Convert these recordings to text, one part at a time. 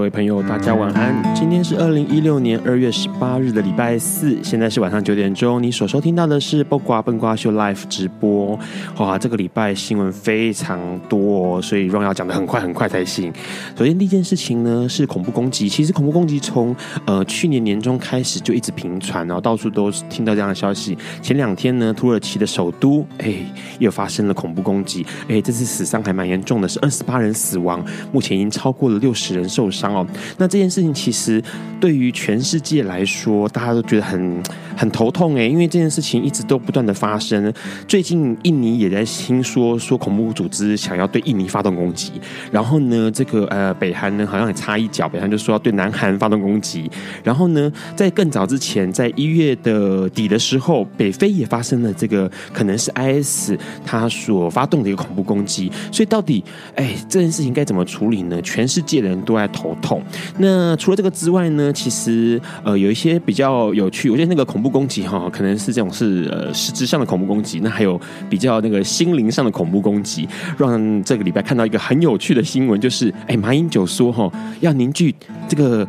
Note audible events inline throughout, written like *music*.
各位朋友，大家晚安。今天是二零一六年二月十八日的礼拜四，现在是晚上九点钟。你所收听到的是《笨瓜笨瓜秀》Live 直播。哇，这个礼拜新闻非常多哦，所以 Ron 要讲的很快很快才行。首先第一件事情呢是恐怖攻击。其实恐怖攻击从呃去年年中开始就一直频传，然后到处都听到这样的消息。前两天呢，土耳其的首都哎又发生了恐怖攻击，哎，这次死伤还蛮严重的，是二十八人死亡，目前已经超过了六十人受伤。哦，那这件事情其实对于全世界来说，大家都觉得很很头痛哎，因为这件事情一直都不断的发生。最近印尼也在听说说恐怖组织想要对印尼发动攻击，然后呢，这个呃北韩呢好像也插一脚，北韩就说要对南韩发动攻击。然后呢，在更早之前，在一月的底的时候，北非也发生了这个可能是 IS 他所发动的一个恐怖攻击。所以到底哎这件事情该怎么处理呢？全世界的人都在头痛。那除了这个之外呢，其实呃有一些比较有趣，我觉得那个恐怖攻击哈，可能是这种是呃实质上的恐怖攻击。那还有比较那个心灵上的恐怖攻击，让这个礼拜看到一个很有趣的新闻，就是哎马英九说哈要凝聚这个。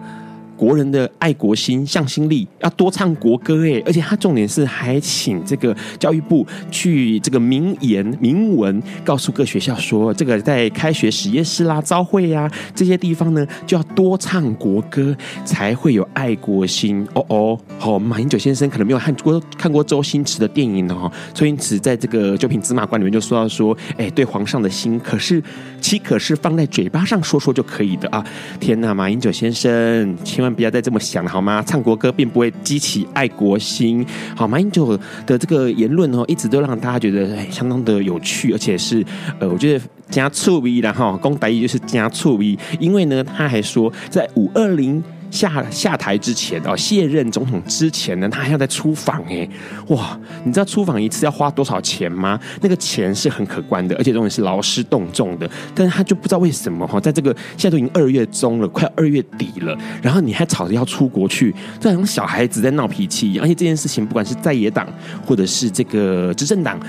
国人的爱国心、向心力，要多唱国歌哎！而且他重点是还请这个教育部去这个名言名文告诉各学校说，这个在开学实验室啦、朝会呀这些地方呢，就要多唱国歌，才会有爱国心。哦哦，好，马英九先生可能没有看过看过周星驰的电影哦，周星驰在这个九品芝麻官里面就说到说，哎，对皇上的心可是岂可是放在嘴巴上说说就可以的啊？天哪，马英九先生，千万。不要再这么想了好吗？唱国歌并不会激起爱国心。好，马英九的这个言论哦，一直都让大家觉得哎，相当的有趣，而且是呃，我觉得加醋味然后攻打一就是加醋味，因为呢，他还说在五二零。下下台之前哦，卸任总统之前呢，他还要再出访哎，哇！你知道出访一次要花多少钱吗？那个钱是很可观的，而且重点是劳师动众的。但是他就不知道为什么哈，在这个现在都已经二月中了，快二月底了，然后你还吵着要出国去，就好像小孩子在闹脾气一样。而且这件事情，不管是在野党或者是这个执政党。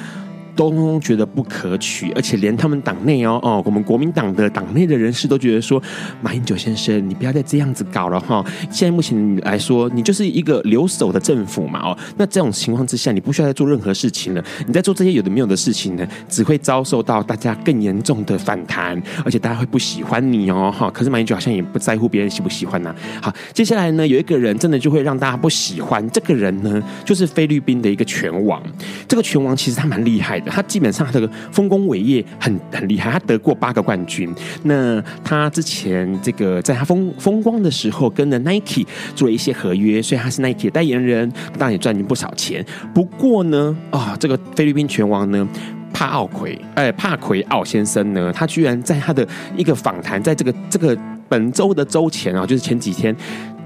都觉得不可取，而且连他们党内哦哦，我们国民党的党内的人士都觉得说，马英九先生，你不要再这样子搞了哈。现在目前来说，你就是一个留守的政府嘛哦。那这种情况之下，你不需要再做任何事情了。你在做这些有的没有的事情呢，只会遭受到大家更严重的反弹，而且大家会不喜欢你哦哈。可是马英九好像也不在乎别人喜不喜欢呐。好，接下来呢，有一个人真的就会让大家不喜欢，这个人呢，就是菲律宾的一个拳王。这个拳王其实他蛮厉害。他基本上他的丰功伟业很很厉害，他得过八个冠军。那他之前这个在他风风光的时候，跟了 Nike 做了一些合约，所以他是 Nike 的代言人，当然也赚进不少钱。不过呢，啊、哦，这个菲律宾拳王呢，帕奥奎，哎，帕奎奥先生呢，他居然在他的一个访谈，在这个这个本周的周前啊，就是前几天。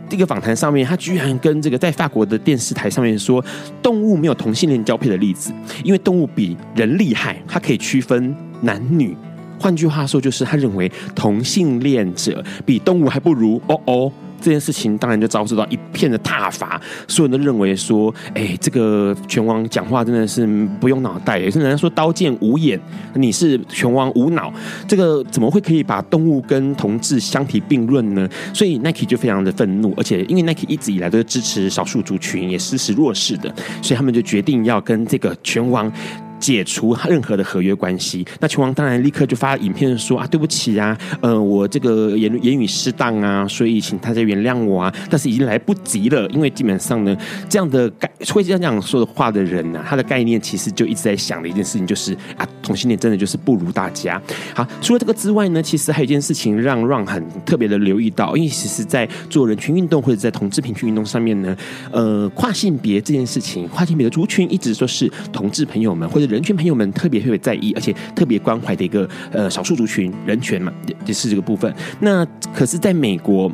这个访谈上面，他居然跟这个在法国的电视台上面说，动物没有同性恋交配的例子，因为动物比人厉害，它可以区分男女。换句话说，就是他认为同性恋者比动物还不如。哦哦。这件事情当然就遭受到一片的挞伐，所有人都认为说，哎，这个拳王讲话真的是不用脑袋，也是人家说刀剑无眼，你是拳王无脑，这个怎么会可以把动物跟同志相提并论呢？所以 Nike 就非常的愤怒，而且因为 Nike 一直以来都是支持少数族群，也支持弱势的，所以他们就决定要跟这个拳王。解除任何的合约关系。那拳王当然立刻就发影片说啊，对不起啊，呃，我这个言言语失当啊，所以请大家原谅我啊。但是已经来不及了，因为基本上呢，这样的概会这样说的话的人呢、他的概念其实就一直在想的一件事情就是啊，同性恋真的就是不如大家。好，除了这个之外呢，其实还有一件事情让让很特别的留意到，因为其实在做人权运动或者在同志平权运动上面呢，呃，跨性别这件事情，跨性别的族群一直说是同志朋友们或者人权朋友们特别特别在意，而且特别关怀的一个呃少数族群人权嘛，也是这个部分。那可是在美国。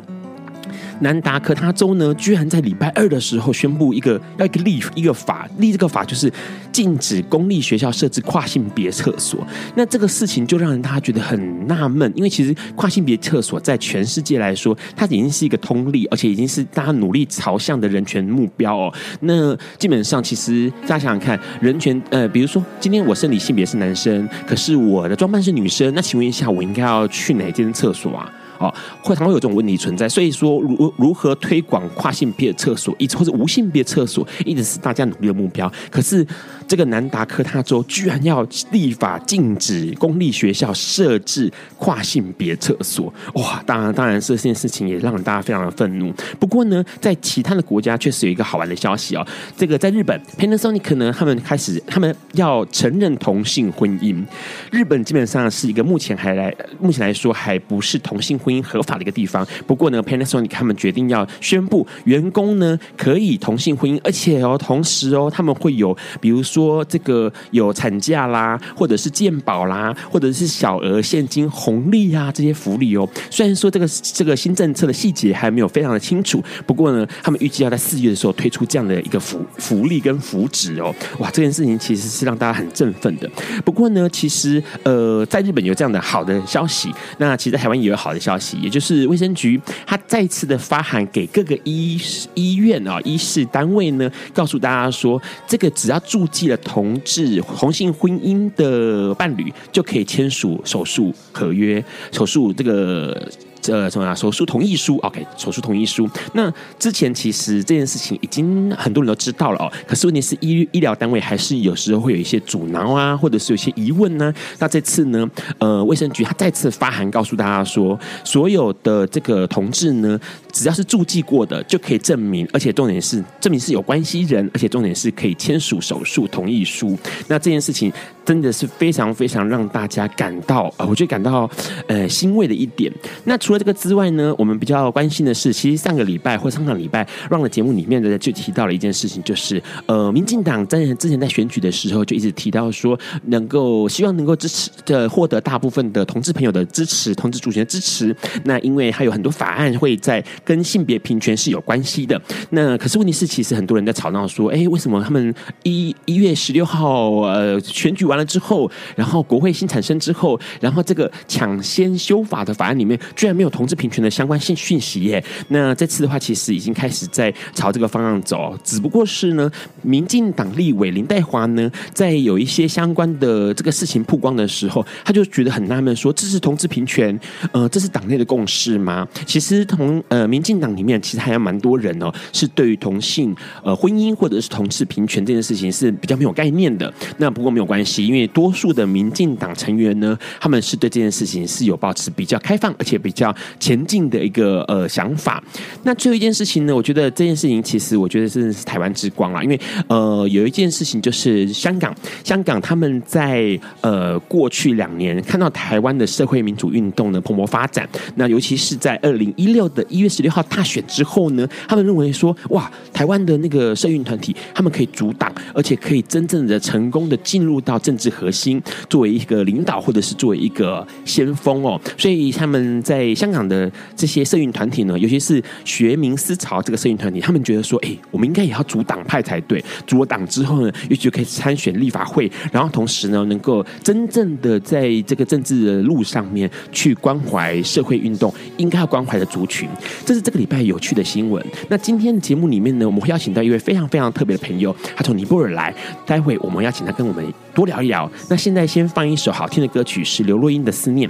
南达科他州呢，居然在礼拜二的时候宣布一个要一个立一个法立这个法，就是禁止公立学校设置跨性别厕所。那这个事情就让人大家觉得很纳闷，因为其实跨性别厕所在全世界来说，它已经是一个通例，而且已经是大家努力朝向的人权目标哦。那基本上，其实大家想想看，人权呃，比如说今天我生理性别是男生，可是我的装扮是女生，那请问一下，我应该要去哪间厕所啊？哦，会常会有这种问题存在，所以说如如何推广跨性别厕所，一直或者无性别厕所，一直是大家努力的目标。可是这个南达科他州居然要立法禁止公立学校设置跨性别厕所，哇！当然，当然这件事情也让大家非常的愤怒。不过呢，在其他的国家确实有一个好玩的消息哦，这个在日本，Panasonic 呢，他们开始他们要承认同性婚姻。日本基本上是一个目前还来目前来说还不是同性婚姻合法的一个地方。不过呢，Panasonic 他们决定要宣布员工呢可以同性婚姻，而且哦，同时哦，他们会有比如说说这个有产假啦，或者是健保啦，或者是小额现金红利啊这些福利哦。虽然说这个这个新政策的细节还没有非常的清楚，不过呢，他们预计要在四月的时候推出这样的一个福福利跟福祉哦。哇，这件事情其实是让大家很振奋的。不过呢，其实呃，在日本有这样的好的消息，那其实在台湾也有好的消息。也就是卫生局，他再次的发函给各个医医院啊、医事单位呢，告诉大家说，这个只要住进同志同性婚姻的伴侣，就可以签署手术合约，手术这个。这什么啊？手术同意书，OK，手术同意书。那之前其实这件事情已经很多人都知道了哦。可是问题是医医疗单位还是有时候会有一些阻挠啊，或者是有些疑问呢。那这次呢，呃，卫生局他再次发函告诉大家说，所有的这个同志呢，只要是注记过的就可以证明，而且重点是证明是有关系人，而且重点是可以签署手术同意书。那这件事情真的是非常非常让大家感到，呃，我觉得感到呃欣慰的一点。那除除了这个之外呢，我们比较关心的是，其实上个礼拜或上个礼拜，Ron 的节目里面的就提到了一件事情，就是呃，民进党在之前在选举的时候就一直提到说，能够希望能够支持的获得大部分的同志朋友的支持，同志主权的支持。那因为还有很多法案会在跟性别平权是有关系的。那可是问题是，其实很多人在吵闹说，哎，为什么他们一一月十六号呃选举完了之后，然后国会新产生之后，然后这个抢先修法的法案里面居然没有。有同志平权的相关信讯息耶，那这次的话，其实已经开始在朝这个方向走，只不过是呢，民进党立委林黛华呢，在有一些相关的这个事情曝光的时候，他就觉得很纳闷，说这是同志平权，呃，这是党内的共识吗？其实同呃，民进党里面其实还有蛮多人哦，是对于同性呃婚姻或者是同志平权这件事情是比较没有概念的。那不过没有关系，因为多数的民进党成员呢，他们是对这件事情是有保持比较开放，而且比较。前进的一个呃想法。那最后一件事情呢，我觉得这件事情其实我觉得真的是台湾之光啦，因为呃有一件事情就是香港，香港他们在呃过去两年看到台湾的社会民主运动呢蓬勃发展，那尤其是在二零一六的一月十六号大选之后呢，他们认为说哇，台湾的那个社运团体他们可以阻挡，而且可以真正的成功的进入到政治核心，作为一个领导或者是作为一个先锋哦，所以他们在香港的这些社运团体呢，尤其是学民思潮这个社运团体，他们觉得说，哎，我们应该也要组党派才对。组了党之后呢，也许就可以参选立法会，然后同时呢，能够真正的在这个政治的路上面去关怀社会运动应该要关怀的族群。这是这个礼拜有趣的新闻。那今天的节目里面呢，我们会邀请到一位非常非常特别的朋友，他从尼泊尔来。待会我们要请他跟我们多聊一聊。那现在先放一首好听的歌曲，是刘若英的《思念》。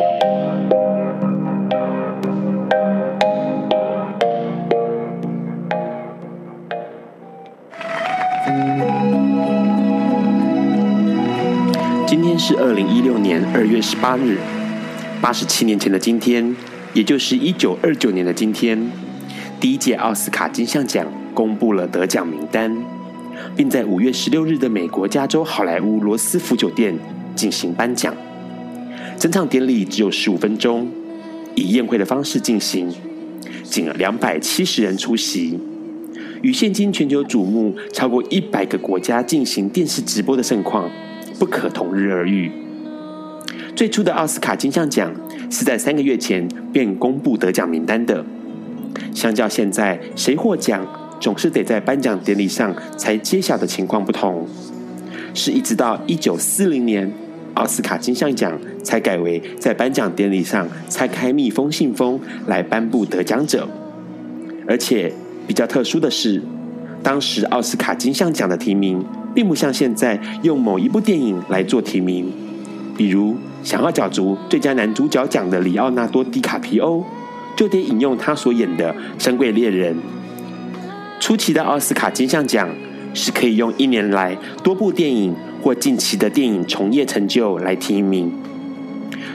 今天是二零一六年二月十八日，八十七年前的今天，也就是一九二九年的今天，第一届奥斯卡金像奖公布了得奖名单，并在五月十六日的美国加州好莱坞罗斯福酒店进行颁奖。整场典礼只有十五分钟，以宴会的方式进行，仅两百七十人出席，与现今全球瞩目超过一百个国家进行电视直播的盛况。不可同日而语。最初的奥斯卡金像奖是在三个月前便公布得奖名单的，相较现在谁获奖总是得在颁奖典礼上才揭晓的情况不同，是一直到一九四零年奥斯卡金像奖才改为在颁奖典礼上拆开密封信封来颁布得奖者，而且比较特殊的是，当时奥斯卡金像奖的提名。并不像现在用某一部电影来做提名，比如想要角逐最佳男主角奖的里奥纳多·迪卡皮欧，就得引用他所演的《神鬼猎人》。初期的奥斯卡金像奖是可以用一年来多部电影或近期的电影从业成就来提名。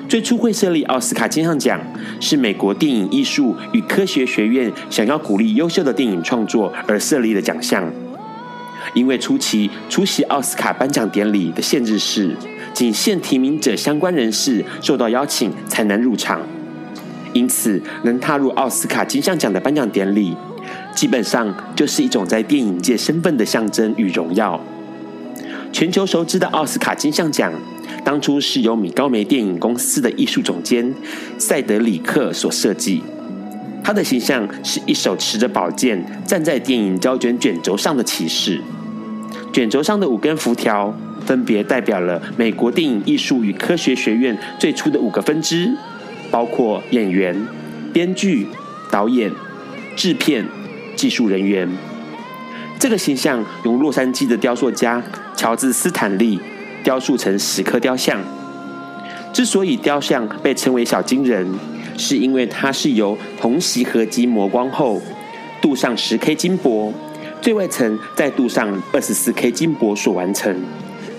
最初会设立奥斯卡金像奖，是美国电影艺术与科学学院想要鼓励优秀的电影创作而设立的奖项。因为初期出席奥斯卡颁奖典礼的限制是，仅限提名者相关人士受到邀请才能入场，因此能踏入奥斯卡金像奖的颁奖典礼，基本上就是一种在电影界身份的象征与荣耀。全球熟知的奥斯卡金像奖，当初是由米高梅电影公司的艺术总监塞德里克所设计，他的形象是一手持着宝剑站在电影胶卷卷轴上的骑士。卷轴上的五根辐条，分别代表了美国电影艺术与科学学院最初的五个分支，包括演员、编剧、导演、制片、技术人员。这个形象由洛杉矶的雕塑家乔治斯坦利雕塑成十颗雕像。之所以雕像被称为小金人，是因为它是由铜锡合金磨光后镀上十 K 金箔。最外层再镀上二十四 K 金箔所完成，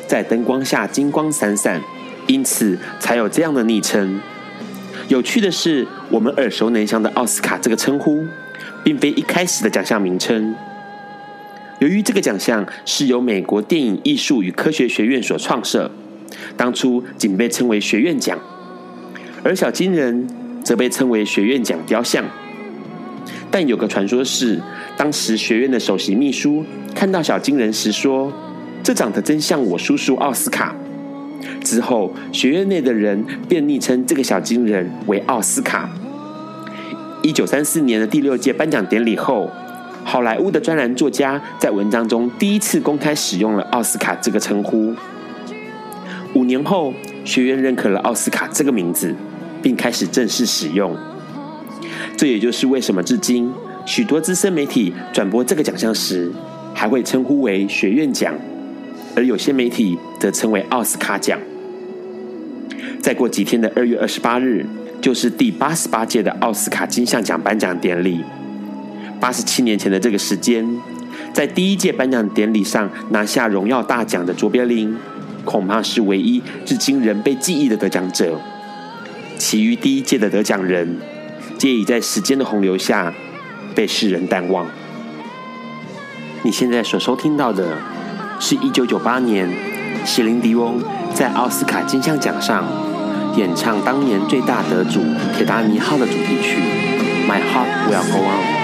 在灯光下金光闪闪，因此才有这样的昵称。有趣的是，我们耳熟能详的奥斯卡这个称呼，并非一开始的奖项名称。由于这个奖项是由美国电影艺术与科学学院所创设，当初仅被称为学院奖，而小金人则被称为学院奖雕像。但有个传说是，当时学院的首席秘书看到小金人时说：“这长得真像我叔叔奥斯卡。”之后，学院内的人便昵称这个小金人为奥斯卡。一九三四年的第六届颁奖典礼后，好莱坞的专栏作家在文章中第一次公开使用了奥斯卡这个称呼。五年后，学院认可了奥斯卡这个名字，并开始正式使用。这也就是为什么至今。许多资深媒体转播这个奖项时，还会称呼为学院奖，而有些媒体则称为奥斯卡奖。再过几天的二月二十八日，就是第八十八届的奥斯卡金像奖颁奖典礼。八十七年前的这个时间，在第一届颁奖典礼上拿下荣耀大奖的卓别林，恐怕是唯一至今仍被记忆的得奖者。其余第一届的得奖人，皆已在时间的洪流下。被世人淡忘。你现在所收听到的，是一九九八年席琳迪翁在奥斯卡金像奖上演唱当年最大得主《铁达尼号》的主题曲《My Heart Will Go On》。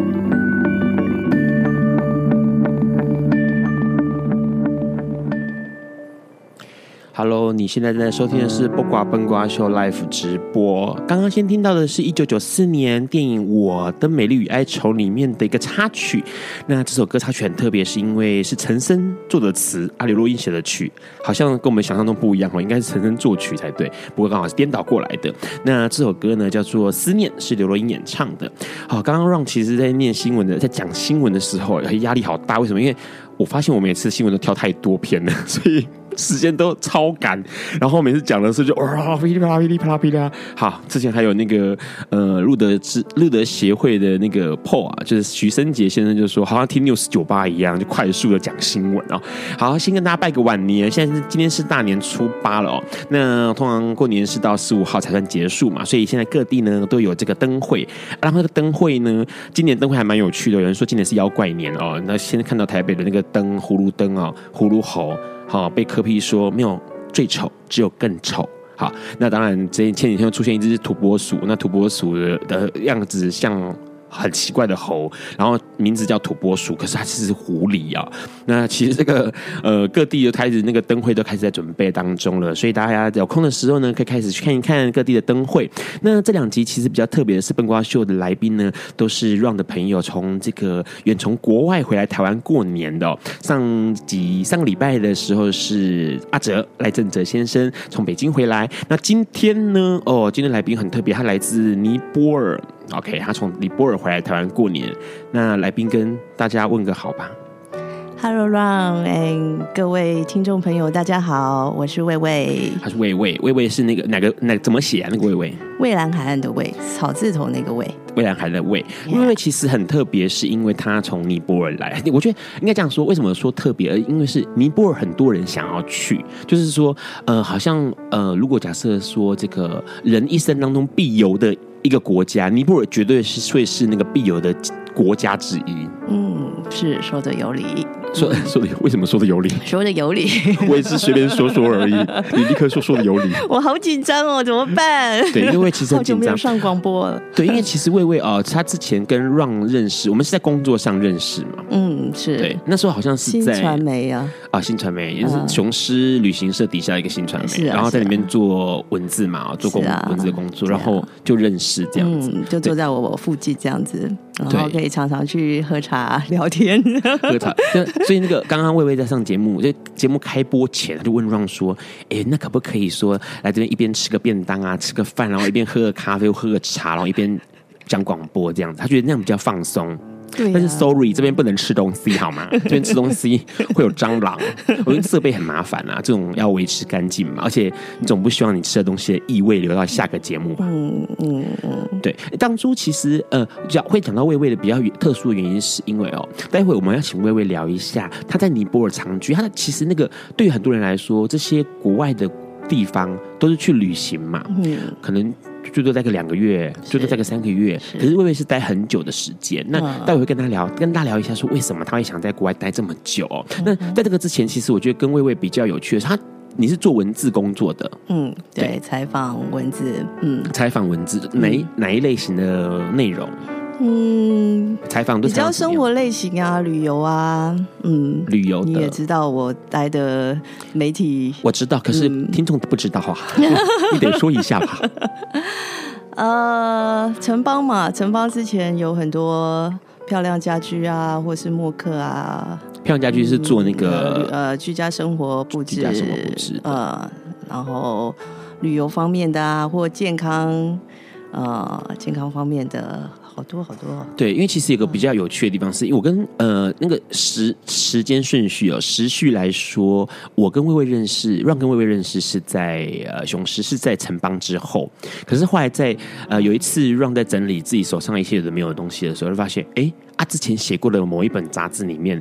？Hello，你现在正在收听的是《不瓜笨瓜秀》Live 直播。刚刚先听到的是一九九四年电影《我的美丽与哀愁》里面的一个插曲。那这首歌插曲很特别，是因为是陈升作的词，阿刘若英写的曲，好像跟我们想象中不一样哦，应该是陈升作曲才对。不过刚好是颠倒过来的。那这首歌呢叫做《思念》，是刘若英演唱的。好，刚刚让其实在念新闻的，在讲新闻的时候，压力好大。为什么？因为我发现我每次新闻都跳太多篇了，所以。时间都超赶，然后每次讲的时候就哇噼里啪啦噼里啪啦噼里啪啦。好，之前还有那个呃路德之路德协会的那个 p o 啊，就是徐生杰先生就说，好像听 News 酒吧一样，就快速的讲新闻啊。好，先跟大家拜个晚年，现在是今天是大年初八了哦。那通常过年是到十五号才算结束嘛，所以现在各地呢都有这个灯会。然后这个灯会呢，今年灯会还蛮有趣的，有人说今年是妖怪年哦。那现在看到台北的那个灯，葫芦灯啊，葫芦猴。好，被柯比说没有最丑，只有更丑。好，那当然，这前几天又出现一只土拨鼠，那土拨鼠的的样子像。很奇怪的猴，然后名字叫土拨鼠，可是它其实是狐狸啊。那其实这个呃各地就开始那个灯会都开始在准备当中了，所以大家有空的时候呢，可以开始去看一看各地的灯会。那这两集其实比较特别的是，笨瓜秀的来宾呢都是 Ron 的朋友，从这个远从国外回来台湾过年的。上集上个礼拜的时候是阿哲赖正哲先生从北京回来，那今天呢哦，今天来宾很特别，他来自尼泊尔。OK，他从尼泊尔回来台湾过年，那来宾跟大家问个好吧。Hello，Ron，哎，各位听众朋友，大家好，我是魏魏。他是魏魏，魏魏是那个哪个哪怎么写啊？那个魏魏，蔚蓝海岸的魏，草字头那个魏，蔚蓝海岸的魏。魏魏其实很特别，是因为他从尼泊尔来。我觉得应该这样说，为什么说特别？因为是尼泊尔很多人想要去，就是说，呃，好像呃，如果假设说这个人一生当中必游的一个国家，尼泊尔绝对是会是那个必游的国家之一。嗯，是说的有理。说说的为什么说的有理？说的有理，*laughs* 我也是随便说说而已。*laughs* 你立刻说说的有理，我好紧张哦，怎么办？对，因为其实很紧张，好久没有上广播了。对，因为其实魏魏啊，他之前跟 Ron 认识，我们是在工作上认识嘛。*laughs* 嗯，是。对，那时候好像是在新传媒啊，啊，新传媒也是雄狮旅行社底下一个新传媒，然后在里面做文字嘛，做工文字的工作，然后就认识这样子，就坐在我我附近这样子。然后可以常常去喝茶聊天，*laughs* 喝茶。所以那个刚刚魏巍在上节目，就节目开播前他就问 Ron 说：“哎，那可不可以说来这边一边吃个便当啊，吃个饭，然后一边喝个咖啡，喝个茶，然后一边讲广播这样子？他觉得那样比较放松。”对啊、但是，sorry，这边不能吃东西，*laughs* 好吗？这边吃东西会有蟑螂，*laughs* 我觉得设备很麻烦啊，这种要维持干净嘛，而且你总不希望你吃的东西的异味留到下个节目吧？嗯嗯嗯，对。当初其实呃，讲会讲到魏魏的比较特殊的原因，是因为哦，待会我们要请魏魏聊一下他在尼泊尔长居，他的其实那个对于很多人来说，这些国外的地方都是去旅行嘛，嗯，可能。最多待个两个月，最多待个三个月。是可是魏魏是待很久的时间。那待会会跟他聊，跟大家聊一下，说为什么他会想在国外待这么久。嗯、那在这个之前，其实我觉得跟魏魏比较有趣的是，他你是做文字工作的，嗯，对，采访文字，嗯，采访文字哪一哪一类型的内容？嗯，采访比较生活类型啊，旅游啊，嗯，旅游你也知道我待的媒体，我知道，可是听众不知道啊，嗯、*laughs* 你得说一下吧。*laughs* 呃，城邦嘛，城邦之前有很多漂亮家居啊，或是默克啊，漂亮家居是做那个、嗯、呃居家生活布置，居家生活布置，呃，然后旅游方面的啊，或健康，呃，健康方面的。好多好多！对，因为其实有个比较有趣的地方是，因为我跟呃那个时时间顺序哦，时序来说，我跟薇薇认识，Ron 跟薇薇认识是在呃雄狮是在城邦之后，可是后来在呃有一次 Ron 在整理自己手上一些有的没有的东西的时候，就发现哎。啊，之前写过的某一本杂志里面，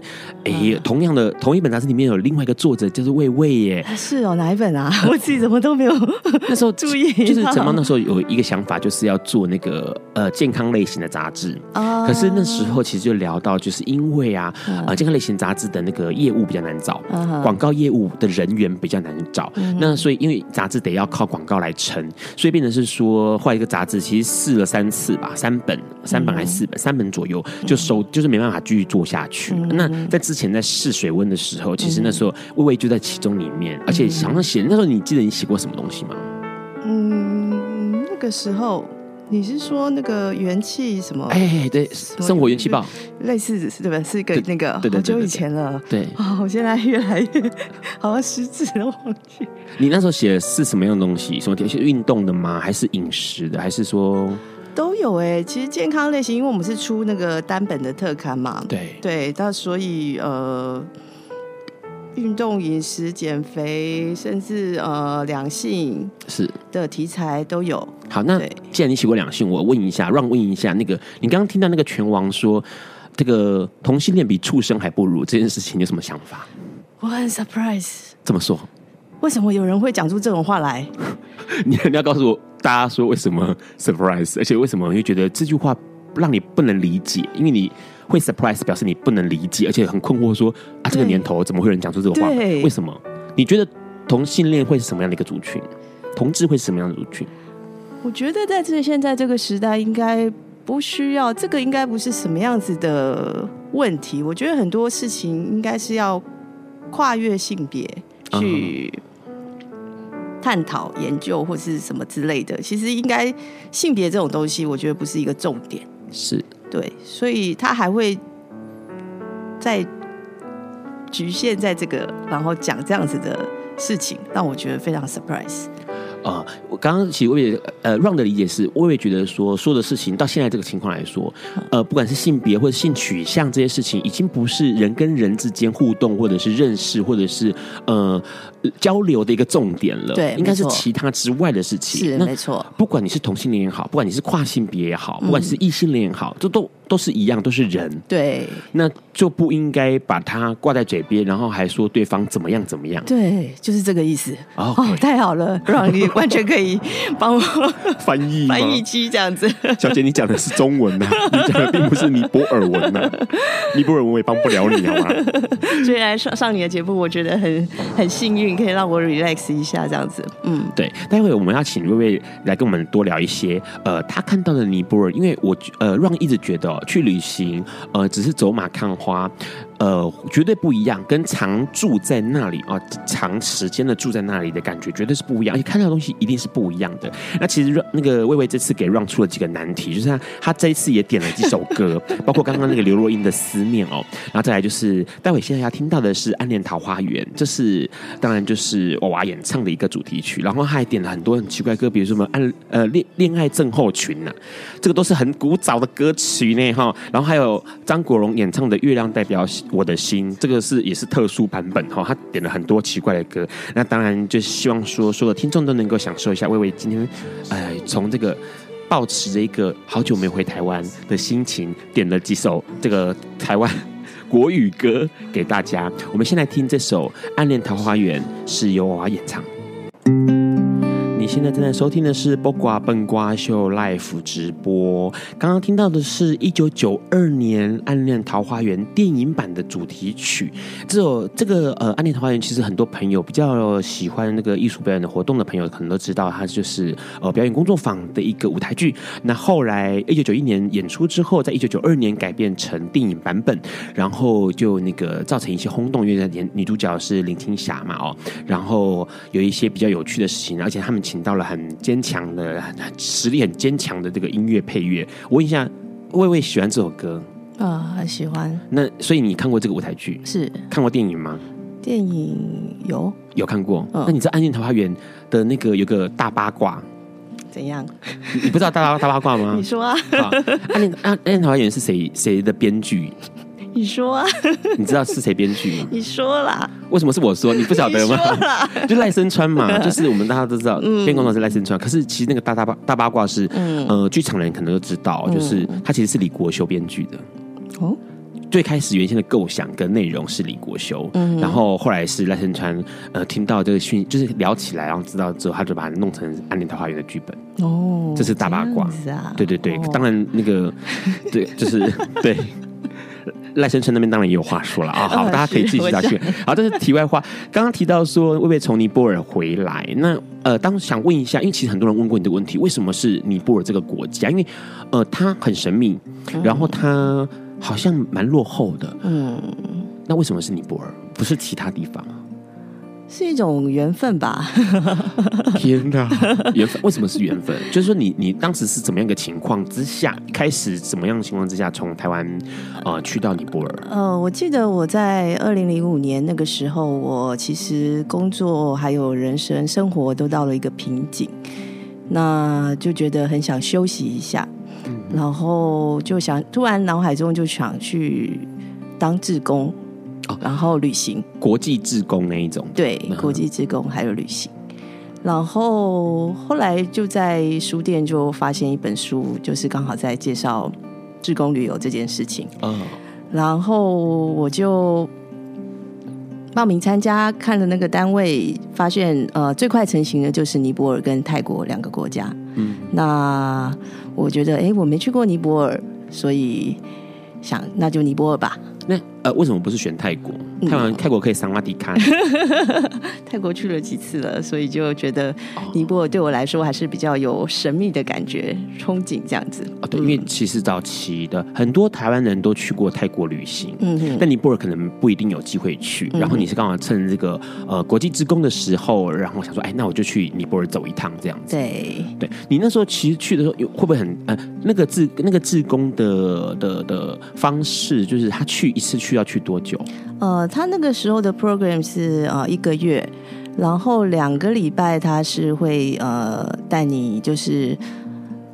哎、嗯，同样的同一本杂志里面有另外一个作者就是魏魏耶。是哦，哪一本啊？*laughs* 我自己怎么都没有 *laughs* 那时候 *laughs* 注意。就是陈芳那时候有一个想法，就是要做那个呃健康类型的杂志。啊、可是那时候其实就聊到，就是因为啊，啊、呃，健康类型杂志的那个业务比较难找，广、啊、告业务的人员比较难找。嗯、那所以因为杂志得要靠广告来撑，所以变成是说画一个杂志，其实试了三次吧，三本、三本还是四本，嗯、三本左右就收，就是没办法继续做下去。嗯、那在之前在试水温的时候，其实那时候微微就在其中里面，而且好像写那时候，你记得你写过什么东西吗？嗯，那个时候。你是说那个元气什么？哎，对，生活元气棒，类似是对吧？是一个那个好久以前了。对，啊，我现在越来越好像失智了，忘记。你那时候写的是什么样的东西？什么？是运动的吗？还是饮食的？还是说都有？哎，其实健康类型，因为我们是出那个单本的特刊嘛。对对，那所以呃。运动、饮食、减肥，甚至呃两性是的题材都有。好，那既然你写过两性，我问一下，让问一下那个，你刚刚听到那个拳王说，这个同性恋比畜生还不如这件事情，有什么想法？我很 surprise。怎么说？为什么有人会讲出这种话来？*laughs* 你你要告诉我，大家说为什么 surprise，而且为什么你会觉得这句话让你不能理解？因为你。会 surprise 表示你不能理解，而且很困惑说，说啊，这个年头怎么会有人讲出这种话？为什么？你觉得同性恋会是什么样的一个族群？同志会是什么样的族群？我觉得在这现在这个时代，应该不需要这个，应该不是什么样子的问题。我觉得很多事情应该是要跨越性别去探讨、研究或是什么之类的。其实应该性别这种东西，我觉得不是一个重点。是。对，所以他还会在局限在这个，然后讲这样子的事情，让我觉得非常 surprise。啊、呃，我刚刚其实我也呃，Ron 的理解是，我也觉得说说的事情到现在这个情况来说，呃，不管是性别或者性取向这些事情，已经不是人跟人之间互动或者是认识或者是呃交流的一个重点了。对，应该是其他之外的事情。是，没错。不管你是同性恋也好，不管你是跨性别也好，不管你是异性恋也好，这、嗯、都。都是一样，都是人。对，那就不应该把它挂在嘴边，然后还说对方怎么样怎么样。对，就是这个意思。哦、太好了，让你完全可以帮我 *laughs* 翻译翻译机这样子。小姐，你讲的是中文呐、啊，*laughs* 你讲的并不是尼泊尔文呐、啊，尼泊尔文我也帮不了你，好吗？所以来上上你的节目，我觉得很很幸运，可以让我 relax 一下这样子。嗯，对。待会我们要请薇薇来跟我们多聊一些，呃，他看到的尼泊尔，因为我呃让一直觉得。去旅行，呃，只是走马看花。呃，绝对不一样，跟常住在那里啊，长时间的住在那里的感觉绝对是不一样，而且看到的东西一定是不一样的。那其实那个魏魏这次给 Ron 出了几个难题，就是他他这一次也点了几首歌，*laughs* 包括刚刚那个刘若英的《思念》哦，然后再来就是待会现在要听到的是《暗恋桃花源》，这是当然就是娃娃演唱的一个主题曲，然后他还点了很多很奇怪歌，比如说什么暗呃恋恋爱症候群呐、啊，这个都是很古早的歌曲呢哈，然后还有张国荣演唱的《月亮代表》。我的心，这个是也是特殊版本哈，他点了很多奇怪的歌，那当然就希望说，所有听众都能够享受一下。薇薇今天，哎，从这个抱持着一个好久没回台湾的心情，点了几首这个台湾国语歌给大家。我们先来听这首《暗恋桃花源》，是由娃娃演唱。现在正在收听的是《播瓜笨瓜秀》Live 直播。刚刚听到的是一九九二年《暗恋桃花源》电影版的主题曲。这首这个呃《暗恋桃花源》，其实很多朋友比较喜欢那个艺术表演的活动的朋友，可能都知道，它就是呃表演工作坊的一个舞台剧。那后来一九九一年演出之后，在一九九二年改编成电影版本，然后就那个造成一些轰动，因为演女主角是林青霞嘛，哦，然后有一些比较有趣的事情，而且他们请。到了很坚强的、很实力很坚强的这个音乐配乐，我问一下，魏魏喜欢这首歌啊、哦？很喜欢。那所以你看过这个舞台剧？是看过电影吗？电影有有看过。哦、那你知道《暗恋桃花源》的那个有个大八卦？怎样？你不知道大八大八卦吗？*laughs* 你说啊。《暗恋暗恋桃花源》是谁谁的编剧？你说啊？*laughs* 你知道是谁编剧吗？你说啦。为什么是我说？你不晓得吗？*laughs* 就赖声川嘛，*laughs* 就是我们大家都知道，编工厂是赖声川。可是其实那个大大八大八卦是，呃，剧场人可能都知道，就是他其实是李国修编剧的。哦。最开始原先的构想跟内容是李国修，嗯，然后后来是赖声川，呃，听到这个讯，就是聊起来，然后知道之后，他就把它弄成《暗恋桃花源》的剧本。哦，这是大八卦，啊、对对对，哦、当然那个，对，就是对赖声川那边当然也有话说了啊。*laughs* 好，大家可以继续下去。好，这是题外话。刚刚提到说，会不会从尼泊尔回来，那呃，当想问一下，因为其实很多人问过你的问题，为什么是尼泊尔这个国家？因为呃，它很神秘，然后它。好像蛮落后的，嗯，那为什么是尼泊尔，不是其他地方啊？是一种缘分吧。*laughs* 天哪，*laughs* 缘分？为什么是缘分？就是说你，你你当时是怎么样的情况之下，开始怎么样的情况之下，从台湾呃去到尼泊尔？呃，我记得我在二零零五年那个时候，我其实工作还有人生生活都到了一个瓶颈，那就觉得很想休息一下。然后就想，突然脑海中就想去当志工，哦，然后旅行，国际志工那一种，对，国际志工还有旅行。然后后来就在书店就发现一本书，就是刚好在介绍志工旅游这件事情。嗯，然后我就报名参加，看了那个单位，发现呃最快成型的就是尼泊尔跟泰国两个国家。嗯，那。我觉得，哎，我没去过尼泊尔，所以想那就尼泊尔吧。那呃，为什么不是选泰国？泰国泰国可以桑瓦迪卡。*laughs* 泰国去了几次了，所以就觉得尼泊尔对我来说还是比较有神秘的感觉、憧憬这样子。哦，对，因为其实早期的很多台湾人都去过泰国旅行，嗯哼，但尼泊尔可能不一定有机会去。然后你是刚好趁这个呃国际职工的时候，然后想说，哎，那我就去尼泊尔走一趟这样子。对，对你那时候其实去的时候，有会不会很呃那个志那个志工的的的方式，就是他去一次去要去多久？呃，他那个时候的 program 是呃一个月，然后两个礼拜他是会呃带你就是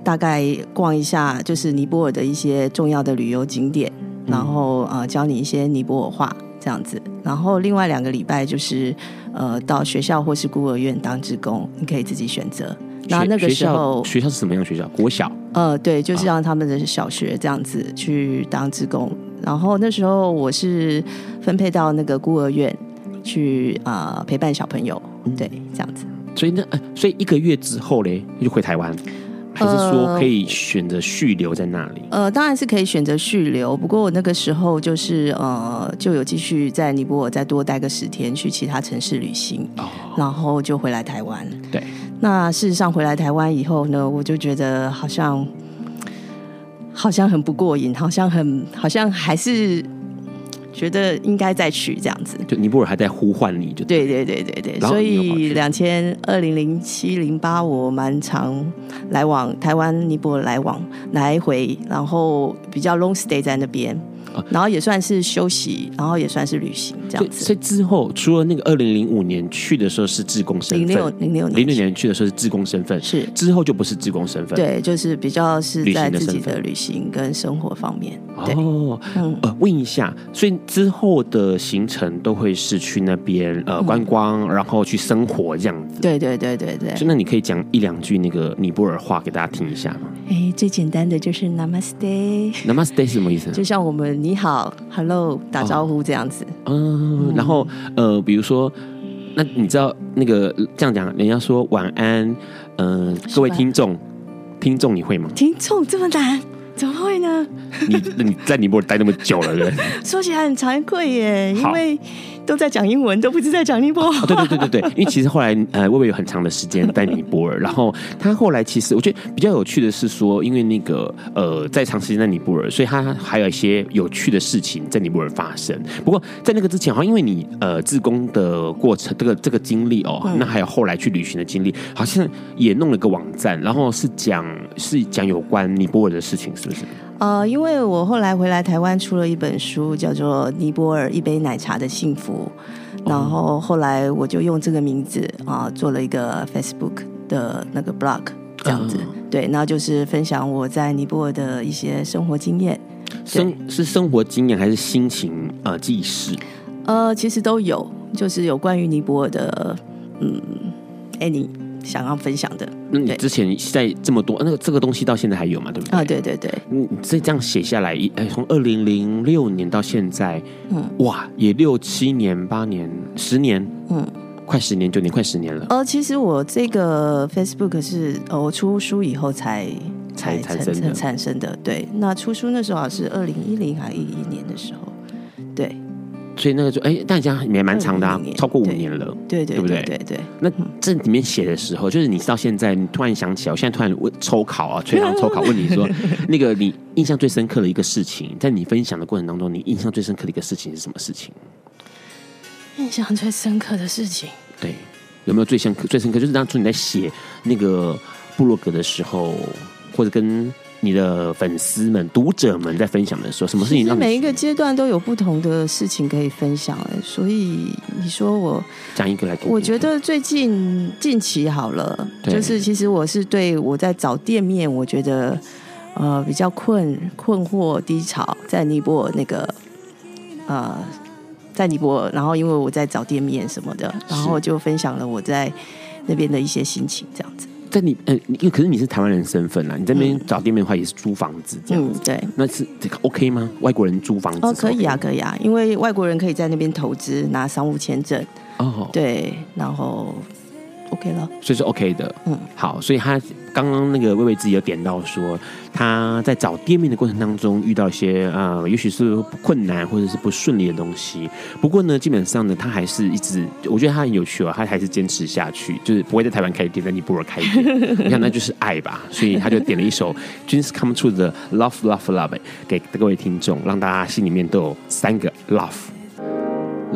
大概逛一下，就是尼泊尔的一些重要的旅游景点，然后呃教你一些尼泊尔话这样子，然后另外两个礼拜就是呃到学校或是孤儿院当职工，你可以自己选择。那那个时候学校，是什么样的学校？国小？呃，对，就是让他们的小学这样子去当职工。然后那时候我是分配到那个孤儿院去啊、呃、陪伴小朋友，对，这样子。所以那呃，所以一个月之后嘞，就回台湾，还是说可以选择续留在那里？呃，当然是可以选择续留。不过我那个时候就是呃，就有继续在尼泊尔再多待个十天，去其他城市旅行，哦、然后就回来台湾。对。那事实上回来台湾以后呢，我就觉得好像好像很不过瘾，好像很好像还是觉得应该再去这样子。就尼泊尔还在呼唤你，就对对对对对。所以两千二零零七零八我蛮常来往台湾尼泊尔来往来回，然后比较 long stay 在那边。然后也算是休息，然后也算是旅行这样子。所以之后，除了那个二零零五年去的时候是自工身份，零六零六年零六年去的时候是自工身份，是之后就不是自工身份。对，就是比较是在自己的旅行跟生活方面。哦，嗯，呃，问一下，所以之后的行程都会是去那边呃观光，然后去生活这样子。对对对对对。就那你可以讲一两句那个尼泊尔话给大家听一下吗？哎，最简单的就是 Namaste。Namaste 是什么意思？*laughs* 就像我们。你好，Hello，打招呼这样子。哦、嗯，然后呃，比如说，那你知道那个这样讲，人家说晚安，嗯、呃，各位听众，吧听众你会吗？听众这么难，怎么会呢？你你在尼泊尔待那么久了，对？*laughs* 说起来很惭愧耶，因为。都在讲英文，都不是在讲尼泊尔。对对对对对，因为其实后来呃，薇薇有很长的时间在尼泊尔，然后他后来其实我觉得比较有趣的是说，因为那个呃，在长时间在尼泊尔，所以他还有一些有趣的事情在尼泊尔发生。不过在那个之前，好像因为你呃，自工的过程，这个这个经历哦，那还有后来去旅行的经历，好像也弄了个网站，然后是讲是讲有关尼泊尔的事情，是不是？呃，因为我后来回来台湾出了一本书，叫做《尼泊尔一杯奶茶的幸福》，然后后来我就用这个名字啊、呃、做了一个 Facebook 的那个 blog，这样子，嗯、对，那就是分享我在尼泊尔的一些生活经验。生是生活经验还是心情呃记事？呃，其实都有，就是有关于尼泊尔的，嗯，Any。想要分享的。那你之前在这么多那个这个东西到现在还有吗？对不对？啊，对对对。你这这样写下来，哎，从二零零六年到现在，嗯，哇，也六七年、八年、十年，嗯，快十年、九年、快十年了。呃，其实我这个 Facebook 是呃，我出书以后才才产生的产生的。对，那出书那时候好像是二零一零还一一年的时候，对。所以那个就哎，但这样也蛮长的啊，超过五年了，对对对不对？对对。那这里面写的时候，就是你到现在，你突然想起来，我现在突然问抽考啊，*laughs* 垂堂抽考，问你说，*laughs* 那个你印象最深刻的一个事情，在你分享的过程当中，你印象最深刻的一个事情是什么事情？印象最深刻的事情，对，有没有最深刻？最深刻就是当初你在写那个部落格的时候，或者跟。你的粉丝们、读者们在分享的时候，什么事情让每一个阶段都有不同的事情可以分享？哎，所以你说我讲一个来听听，我觉得最近近期好了，就是其实我是对我在找店面，我觉得呃比较困困惑低潮，在尼泊尔那个呃在尼泊尔，然后因为我在找店面什么的，然后就分享了我在那边的一些心情，这样子。在你呃，因为可是你是台湾人身份啦，你在那边找店面的话也是租房子这样。子，嗯，对，那是这个 OK 吗？外国人租房子？哦，可以啊，可以啊，因为外国人可以在那边投资拿商务签证。哦，对，然后 OK 了，所以是 OK 的，嗯，好，所以他。刚刚那个薇薇自己有点到说，他在找店面的过程当中遇到一些呃，也许是困难或者是不顺利的东西。不过呢，基本上呢，他还是一直，我觉得他很有趣哦，他还是坚持下去，就是不会在台湾开店，在尼泊尔开店。你看，那就是爱吧。所以他就点了一首 Dreams Come True 的 Love Love Love 给各位听众，让大家心里面都有三个 Love。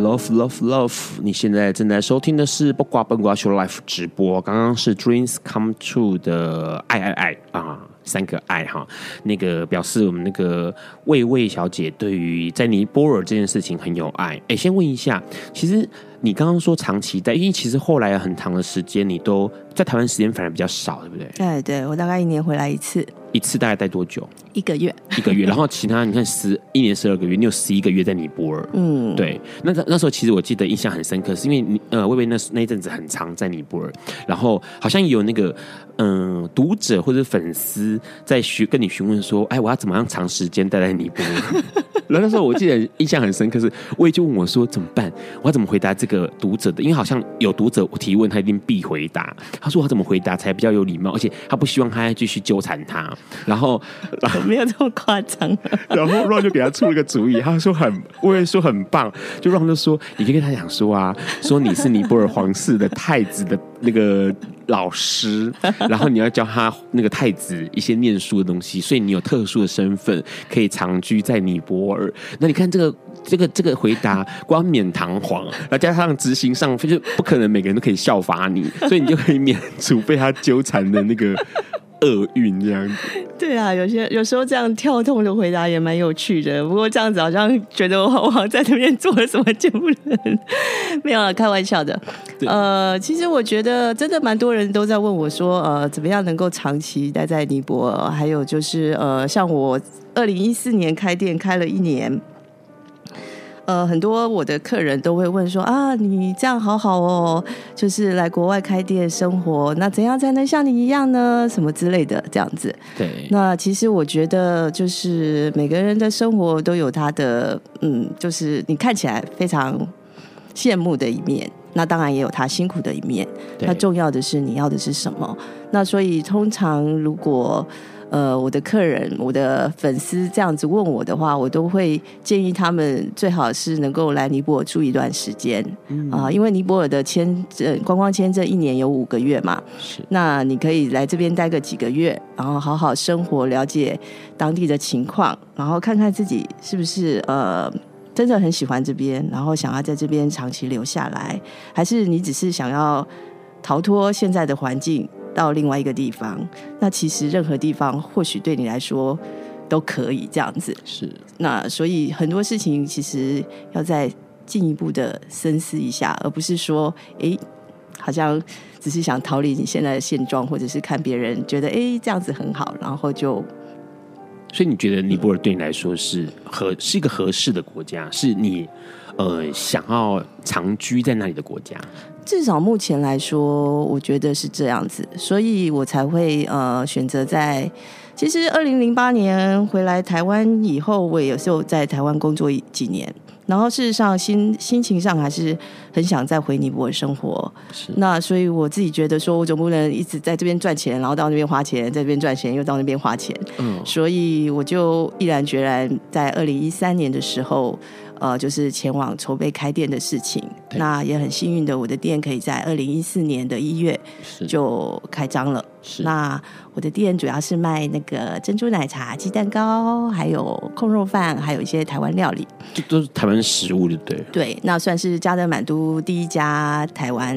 Love, love, love！你现在正在收听的是不挂笨瓜秀 Life 直播。刚刚是 Dreams Come True 的爱爱爱啊，三个爱哈。那个表示我们那个魏魏小姐对于在尼泊尔这件事情很有爱。哎，先问一下，其实你刚刚说长期在，因为其实后来很长的时间你都在台湾时间反而比较少，对不对？对，对我大概一年回来一次。一次大概待多久？一个月，一个月。*laughs* 然后其他你看十一年十二个月，你有十一个月在尼泊尔。嗯，对。那那时候其实我记得印象很深刻，是因为你呃，薇薇那那一阵子很长在尼泊尔，然后好像有那个嗯、呃、读者或者粉丝在询跟你询问说，哎，我要怎么样长时间待在尼泊尔？*laughs* 然后那时候我记得印象很深刻，是薇薇就问我说怎么办？我要怎么回答这个读者的？因为好像有读者提问，他一定必回答。他说我怎么回答才比较有礼貌，而且他不希望他继续纠缠他。然后，然后 *laughs* 没有这么夸张。*laughs* 然后 Ron 就给他出了个主意，他说很，我也说很棒。就 Ron 就说，你可以跟他讲说啊，说你是尼泊尔皇室的太子的那个老师，*laughs* 然后你要教他那个太子一些念书的东西，所以你有特殊的身份，可以长居在尼泊尔。那你看这个这个这个回答冠冕堂皇，然后加上执行上就不可能每个人都可以效法你，所以你就可以免除被他纠缠的那个。厄运这样子，对啊，有些有时候这样跳痛的回答也蛮有趣的。不过这样子好像觉得我好像在那边做了什么就不能，没有了，开玩笑的。呃，其实我觉得真的蛮多人都在问我说，呃，怎么样能够长期待在尼泊尔？还有就是，呃，像我二零一四年开店开了一年。呃，很多我的客人都会问说啊，你这样好好哦，就是来国外开店生活，那怎样才能像你一样呢？什么之类的这样子。对，那其实我觉得，就是每个人的生活都有他的，嗯，就是你看起来非常羡慕的一面，那当然也有他辛苦的一面。那重要的是你要的是什么？那所以通常如果。呃，我的客人、我的粉丝这样子问我的话，我都会建议他们最好是能够来尼泊尔住一段时间。啊、嗯。呃，因为尼泊尔的签证观光签证一年有五个月嘛，是，那你可以来这边待个几个月，然后好好生活，了解当地的情况，然后看看自己是不是呃真的很喜欢这边，然后想要在这边长期留下来，还是你只是想要逃脱现在的环境。到另外一个地方，那其实任何地方或许对你来说都可以这样子。是，那所以很多事情其实要再进一步的深思一下，而不是说，哎，好像只是想逃离你现在的现状，或者是看别人觉得，哎，这样子很好，然后就。所以你觉得尼泊尔对你来说是合是一个合适的国家？是你呃想要长居在那里的国家？至少目前来说，我觉得是这样子，所以我才会呃选择在。其实二零零八年回来台湾以后，我也有时候在台湾工作几年。然后事实上心心情上还是很想再回尼泊尔生活。是。那所以我自己觉得说，我总不能一直在这边赚钱，然后到那边花钱，在这边赚钱又到那边花钱。嗯。所以我就毅然决然在二零一三年的时候，呃，就是前往筹备开店的事情。那也很幸运的，我的店可以在二零一四年的一月就开张了。是。那我的店主要是卖那个珍珠奶茶、鸡蛋糕，还有控肉饭，还有一些台湾料理。这都是台湾食物，对不对？对，那算是加德满都第一家台湾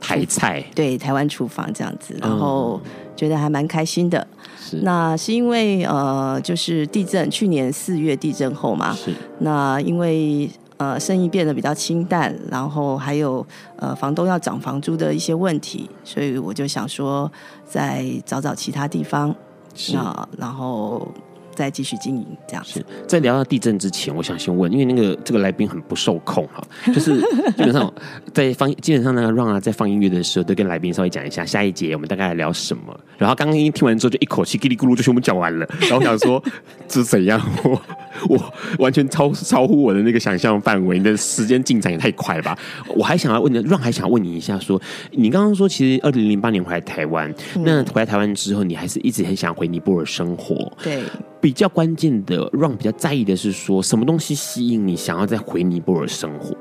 台菜，对，台湾厨房这样子，然后觉得还蛮开心的。是，那是因为呃，就是地震，去年四月地震后嘛，是，那因为呃，生意变得比较清淡，然后还有呃，房东要涨房租的一些问题，所以我就想说，再找找其他地方，是，那然后。再继续经营这样子。在聊到地震之前，我想先问，因为那个这个来宾很不受控哈，就是基本上在放基本上呢 run 啊在放音乐的时候，都跟来宾稍微讲一下下一节我们大概聊什么。然后刚刚听完之后，就一口气叽里咕噜就全部讲完了。然后想说这是怎样？我我完全超超乎我的那个想象范围，你的时间进展也太快了吧？我还想要问你，Ron 还想问你一下说，说你刚刚说其实二零零八年回来台湾，嗯，那回来台湾之后，你还是一直很想回尼泊尔生活？对。比较关键的，Ron 比较在意的是说什么东西吸引你想要再回尼泊尔生活？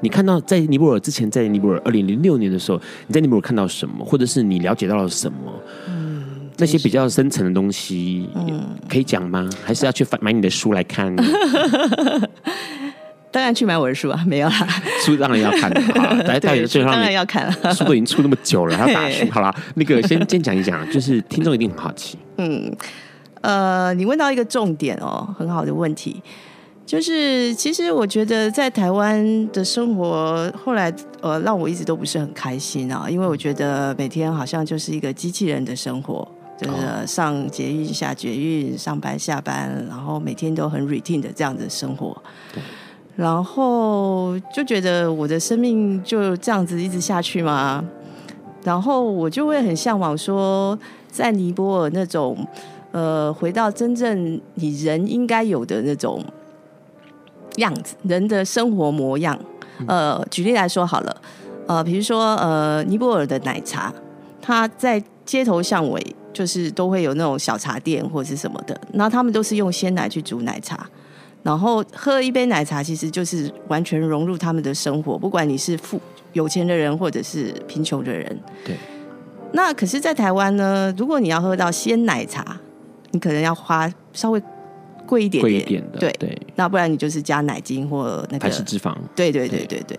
你看到在尼泊尔之前，在尼泊尔二零零六年的时候，你在尼泊尔看到什么，或者是你了解到了什么？嗯，那些比较深层的东西，嗯，可以讲吗？还是要去买你的书来看？*laughs* 当然去买我的书啊，没有啦，书当然要看的啊，*laughs* 大家最后当然要看，书都已经出那么久了，还要打书，*laughs* 好啦，那个先先讲一讲，就是听众一定很好奇，嗯。呃，你问到一个重点哦，很好的问题，就是其实我觉得在台湾的生活后来呃让我一直都不是很开心啊，因为我觉得每天好像就是一个机器人的生活，就是上捷运下捷运，上班下班，然后每天都很 routine 的这样的生活，然后就觉得我的生命就这样子一直下去吗？然后我就会很向往说，在尼泊尔那种。呃，回到真正你人应该有的那种样子，人的生活模样。呃，举例来说好了，呃，比如说呃，尼泊尔的奶茶，它在街头巷尾就是都会有那种小茶店或者是什么的，那他们都是用鲜奶去煮奶茶，然后喝一杯奶茶，其实就是完全融入他们的生活，不管你是富有钱的人或者是贫穷的人。对。那可是，在台湾呢，如果你要喝到鲜奶茶，你可能要花稍微贵一点点，贵一点的，对对。那不然你就是加奶精或那个还是脂肪，对对对对对。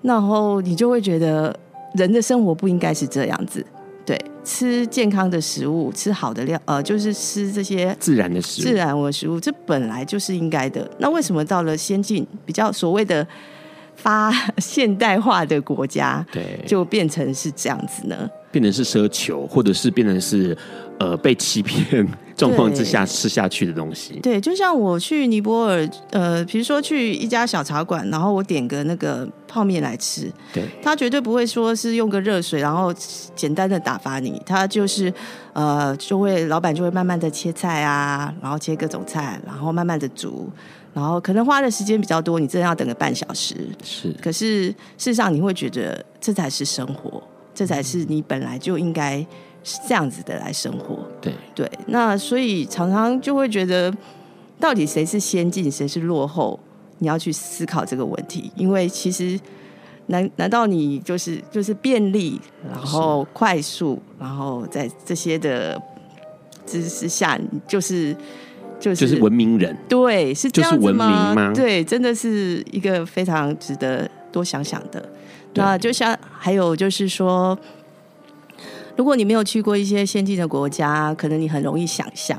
然后你就会觉得人的生活不应该是这样子，对，吃健康的食物，吃好的料，呃，就是吃这些自然的食物，自然的食物，这本来就是应该的。那为什么到了先进、比较所谓的发 *laughs* 现代化的国家，对，就变成是这样子呢？变成是奢求，或者是变成是呃被欺骗状况之下吃下去的东西。对，就像我去尼泊尔，呃，比如说去一家小茶馆，然后我点个那个泡面来吃，对，他绝对不会说是用个热水，然后简单的打发你，他就是呃就会老板就会慢慢的切菜啊，然后切各种菜，然后慢慢的煮，然后可能花的时间比较多，你真的要等个半小时。是，可是事实上你会觉得这才是生活。这才是你本来就应该是这样子的来生活。对对，那所以常常就会觉得，到底谁是先进，谁是落后？你要去思考这个问题，因为其实难难道你就是就是便利，然后快速，然后在这些的知识下，你就是就是就是文明人？对，是这样子吗？就是文明吗？对，真的是一个非常值得多想想的。那就像还有就是说，如果你没有去过一些先进的国家，可能你很容易想象，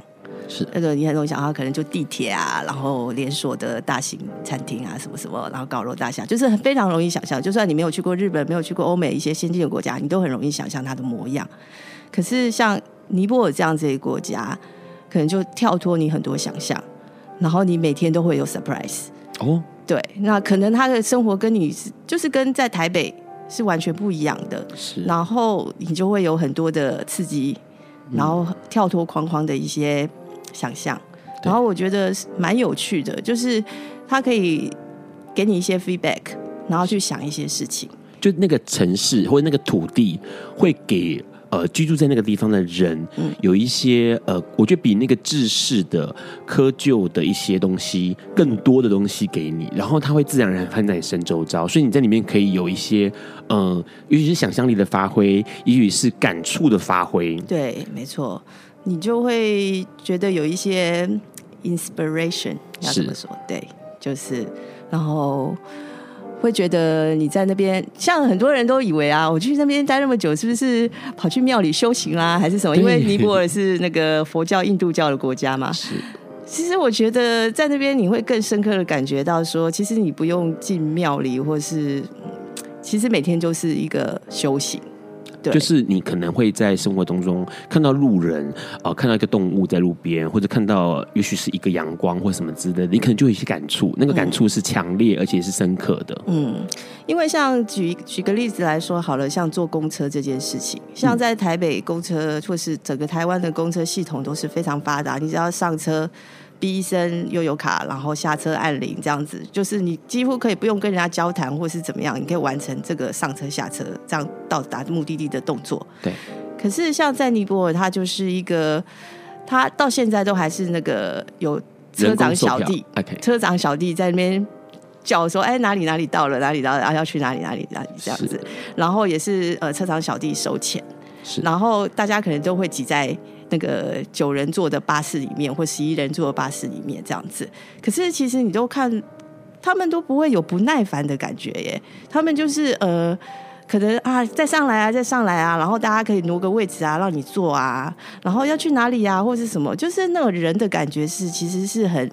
是那个你很容易想象，可能就地铁啊，然后连锁的大型餐厅啊，什么什么，然后高楼大厦，就是非常容易想象。就算你没有去过日本，没有去过欧美一些先进的国家，你都很容易想象它的模样。可是像尼泊尔这样子的国家，可能就跳脱你很多想象，然后你每天都会有 surprise 哦。对，那可能他的生活跟你就是跟在台北是完全不一样的，是，然后你就会有很多的刺激，然后跳脱框框的一些想象，然后我觉得蛮有趣的，就是它可以给你一些 feedback，然后去想一些事情，就那个城市或者那个土地会给。呃，居住在那个地方的人，有一些呃，我觉得比那个制式的窠臼的一些东西更多的东西给你，然后它会自然而然放在你身周遭，所以你在里面可以有一些呃，也许是想象力的发挥，也许是感触的发挥。对，没错，你就会觉得有一些 inspiration，要怎么说？对，就是，然后。会觉得你在那边，像很多人都以为啊，我去那边待那么久，是不是跑去庙里修行啦，还是什么？因为尼泊尔是那个佛教、印度教的国家嘛。是。其实我觉得在那边你会更深刻的感觉到说，其实你不用进庙里，或是其实每天就是一个修行。对，就是你可能会在生活当中看到路人啊、呃，看到一个动物在路边，或者看到也许是一个阳光或什么之类的，你可能就有一些感触，那个感触是强烈而且是深刻的。嗯，因为像举举个例子来说好了，像坐公车这件事情，像在台北公车或是整个台湾的公车系统都是非常发达，你只要上车。哔一声悠游卡，然后下车按铃，这样子就是你几乎可以不用跟人家交谈，或是怎么样，你可以完成这个上车下车这样到达目的地的动作。对。可是像在尼泊尔，它就是一个，它到现在都还是那个有车长小弟.车长小弟在那边叫说：“哎，哪里哪里到了，哪里到了，然后要去哪里哪里哪里这样子。”然后也是呃，车长小弟收钱，然后大家可能都会挤在。那个九人座的巴士里面，或十一人座的巴士里面，这样子。可是其实你都看，他们都不会有不耐烦的感觉耶。他们就是呃，可能啊，再上来啊，再上来啊，然后大家可以挪个位置啊，让你坐啊。然后要去哪里啊，或是什么，就是那种人的感觉是，其实是很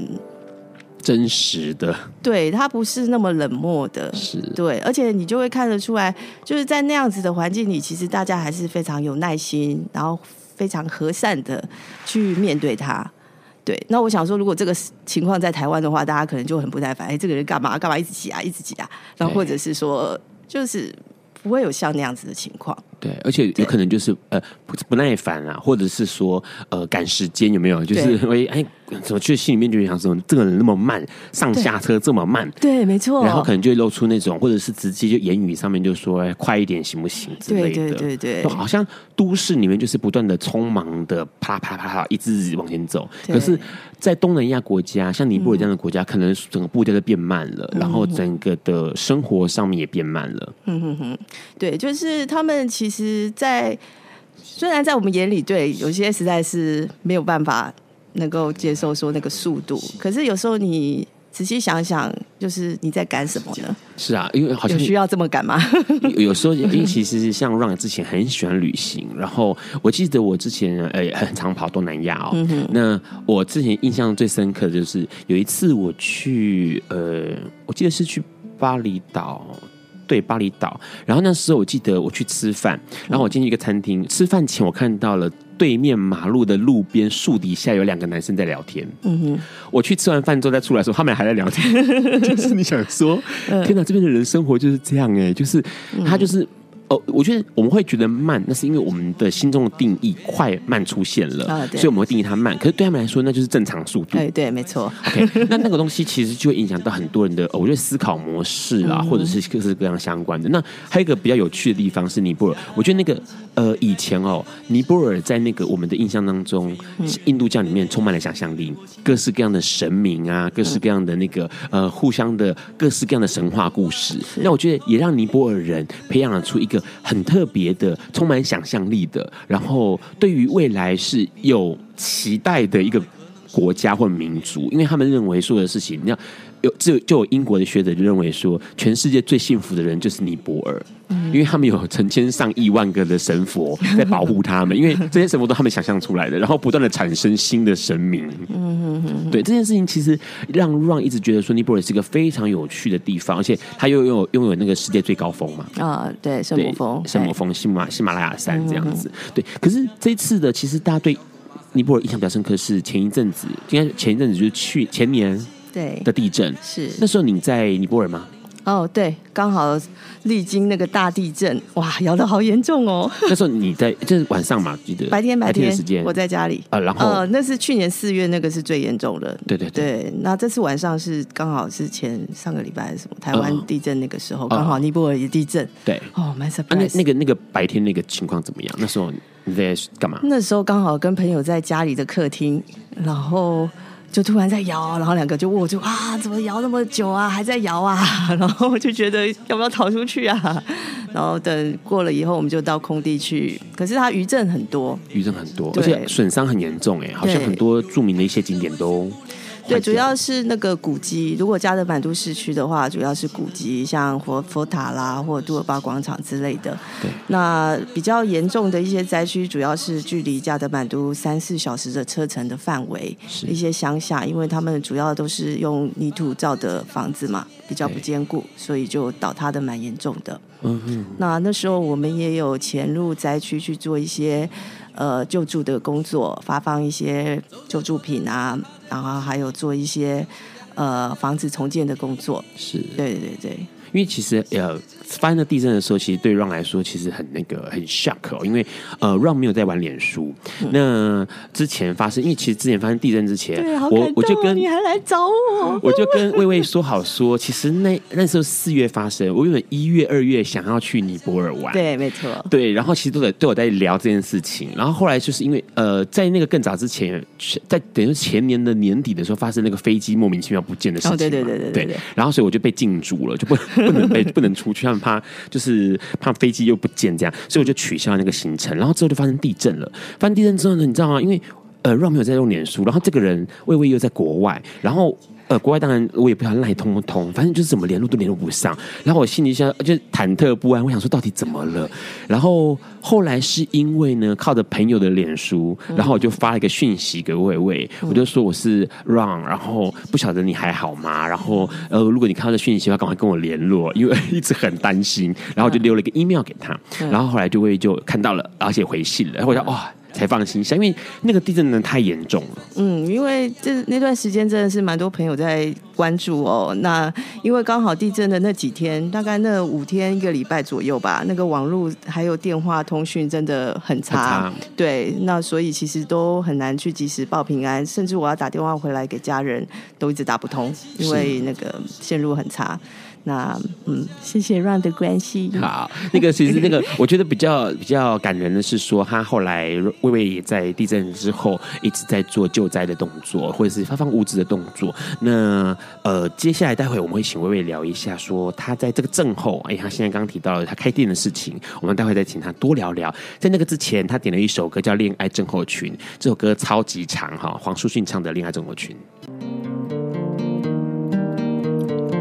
真实的。对，他不是那么冷漠的，是对，而且你就会看得出来，就是在那样子的环境里，其实大家还是非常有耐心，然后。非常和善的去面对他，对。那我想说，如果这个情况在台湾的话，大家可能就很不耐烦。哎，这个人干嘛干嘛一直挤啊，一直挤啊。然后或者是说，就是不会有像那样子的情况。对，而且有可能就是呃不不耐烦啊，或者是说呃赶时间有没有？就是因为哎。怎么去心里面就想说，这个人那么慢，上下车这么慢，对，没错。然后可能就会露出那种，或者是直接就言语上面就说，哎，快一点行不行之类的。对对对对，就好像都市里面就是不断的匆忙的啪啦啪啦啪啦一直往前走。可是，在东南亚国家，像尼泊尔这样的国家，嗯、可能整个步调都变慢了，然后整个的生活上面也变慢了。嗯哼哼，对，就是他们其实在，在虽然在我们眼里，对有些实在是没有办法。能够接受说那个速度，可是有时候你仔细想想，就是你在赶什么呢？是啊，因为好像有需要这么赶吗？有时候，因为其实像 Ron 之前很喜欢旅行，然后我记得我之前呃很常跑东南亚哦。嗯、那我之前印象最深刻的就是有一次我去呃，我记得是去巴厘岛。对，巴厘岛。然后那时候我记得我去吃饭，然后我进去一个餐厅，嗯、吃饭前我看到了对面马路的路边树底下有两个男生在聊天。嗯哼，我去吃完饭之后再出来的时候，他们还在聊天。*laughs* 就是你想说，天哪，这边的人生活就是这样哎，就是他就是。哦，我觉得我们会觉得慢，那是因为我们的心中的定义快慢出现了，哦、所以我们会定义它慢。可是对他们来说，那就是正常速度。对对，没错。*laughs* OK，那那个东西其实就会影响到很多人的，我觉得思考模式啊，嗯、或者是各式各样相关的。那还有一个比较有趣的地方是尼泊尔，我觉得那个呃以前哦，尼泊尔在那个我们的印象当中，印度教里面充满了想象力，各式各样的神明啊，各式各样的那个呃互相的各式各样的神话故事。那我觉得也让尼泊尔人培养了出一个。很特别的，充满想象力的，然后对于未来是有期待的一个国家或民族，因为他们认为所有的事情，你要有就就有英国的学者就认为说，全世界最幸福的人就是尼泊尔。因为他们有成千上亿万个的神佛在保护他们，因为这些神佛都他们想象出来的，然后不断的产生新的神明。嗯嗯对这件事情，其实让 Ron 一直觉得说尼泊尔是一个非常有趣的地方，而且他又拥有拥有那个世界最高峰嘛。啊，对，圣母峰，圣母峰，喜马喜马拉雅山这样子。对，可是这一次的，其实大家对尼泊尔印象比较深刻是前一阵子，应该前一阵子就是去前年。对的地震。是那时候你在尼泊尔吗？哦，对，刚好历经那个大地震，哇，摇得好严重哦。*laughs* 那时候你在，就是晚上嘛，记得白天白天，的时间，我在家里。呃，然后呃，那是去年四月，那个是最严重的。对对对，那这次晚上是刚好是前上个礼拜什么台湾地震那个时候，呃、刚好尼泊尔也地震。对。哦，蛮 surprise。那那个那个白天那个情况怎么样？那时候你在干嘛？那时候刚好跟朋友在家里的客厅，然后。就突然在摇，然后两个就问我就啊，怎么摇那么久啊，还在摇啊，*laughs* 然后我就觉得要不要逃出去啊？*laughs* 然后等过了以后，我们就到空地去。可是它余震很多，余震很多，而且损伤很严重，哎，好像很多著名的一些景点都。对，主要是那个古迹。如果加德满都市区的话，主要是古迹，像佛佛塔啦，或者杜尔巴广场之类的。对。那比较严重的一些灾区，主要是距离加德满都三四小时的车程的范围，一些乡下，因为他们主要都是用泥土造的房子嘛，比较不坚固，所以就倒塌的蛮严重的。嗯嗯。那那时候我们也有潜入灾区去做一些呃救助的工作，发放一些救助品啊。然后还有做一些呃房子重建的工作，是对对对，因为其实呃。发生了地震的时候，其实对 Ron 来说其实很那个很 shock 哦，因为呃 Ron 没有在玩脸书。嗯、那之前发生，因为其实之前发生地震之前，我我就跟你还来找我，我就跟魏魏说好说，其实那那时候四月发生，我原本一月二月想要去尼泊尔玩，对，没错，对，然后其实都在都有在聊这件事情，然后后来就是因为呃在那个更早之前，在等于前年的年底的时候发生那个飞机莫名其妙不见的事情，哦，对对对对对，对，然后所以我就被禁住了，就不不能被 *laughs* 不能出去。他们怕就是怕飞机又不见这样，所以我就取消那个行程。然后之后就发生地震了。发生地震之后呢，你知道吗？因为呃，Ron 没有在用脸书，然后这个人魏魏又在国外，然后。呃，国外当然我也不知道赖通不通，反正就是怎么联络都联络不上。然后我心里想就忐忑不安，我想说到底怎么了？然后后来是因为呢，靠着朋友的脸书，然后我就发了一个讯息给魏魏，我就说我是 Ron，然后不晓得你还好吗？然后呃，如果你看到这讯息的话，赶快跟我联络，因为一直很担心。然后我就留了一个 email 给他，然后后来就魏魏就看到了，而且回信了。然后我说哇。才放心下，因为那个地震呢太严重了。嗯，因为这那段时间真的是蛮多朋友在关注哦。那因为刚好地震的那几天，大概那五天一个礼拜左右吧，那个网络还有电话通讯真的很差。很差。对，那所以其实都很难去及时报平安，甚至我要打电话回来给家人，都一直打不通，因为那个线路很差。那嗯，谢谢 Ron 的关系。好，那个其实那个，我觉得比较 *laughs* 比较感人的是说，他后来魏魏也在地震之后一直在做救灾的动作，或者是发放物资的动作。那呃，接下来待会我们会请魏魏聊一下，说他在这个震后，哎，他现在刚刚提到了他开店的事情，我们待会再请他多聊聊。在那个之前，他点了一首歌叫《恋爱症候群》，这首歌超级长哈，黄舒骏唱的《恋爱症候群》。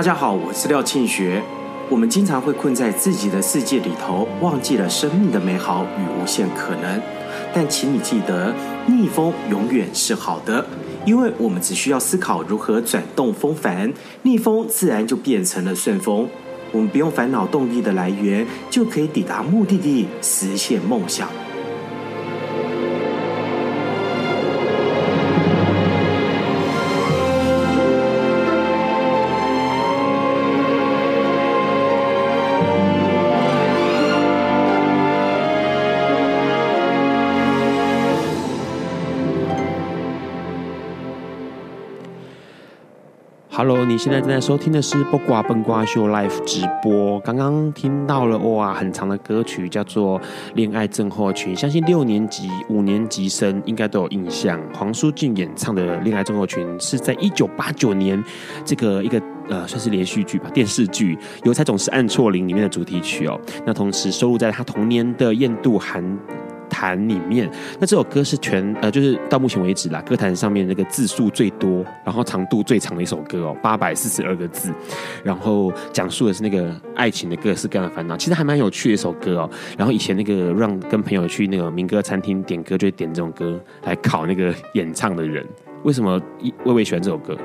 大家好，我是廖庆学。我们经常会困在自己的世界里头，忘记了生命的美好与无限可能。但请你记得，逆风永远是好的，因为我们只需要思考如何转动风帆，逆风自然就变成了顺风。我们不用烦恼动力的来源，就可以抵达目的地，实现梦想。Hello，你现在正在收听的是《八卦笨瓜秀》Live 直播。刚刚听到了哇，很长的歌曲叫做《恋爱症候群》，相信六年级、五年级生应该都有印象。黄舒骏演唱的《恋爱症候群》是在一九八九年这个一个。呃算是连续剧吧，电视剧《邮差总是按错铃》里面的主题曲哦。那同时收录在他童年的《雁渡寒坛》里面。那这首歌是全呃，就是到目前为止啦，歌坛上面那个字数最多，然后长度最长的一首歌哦，八百四十二个字。然后讲述的是那个爱情的各式各样的烦恼，其实还蛮有趣的一首歌哦。然后以前那个让跟朋友去那个民歌餐厅点歌，就会点这种歌来考那个演唱的人。为什么魏魏喜欢这首歌？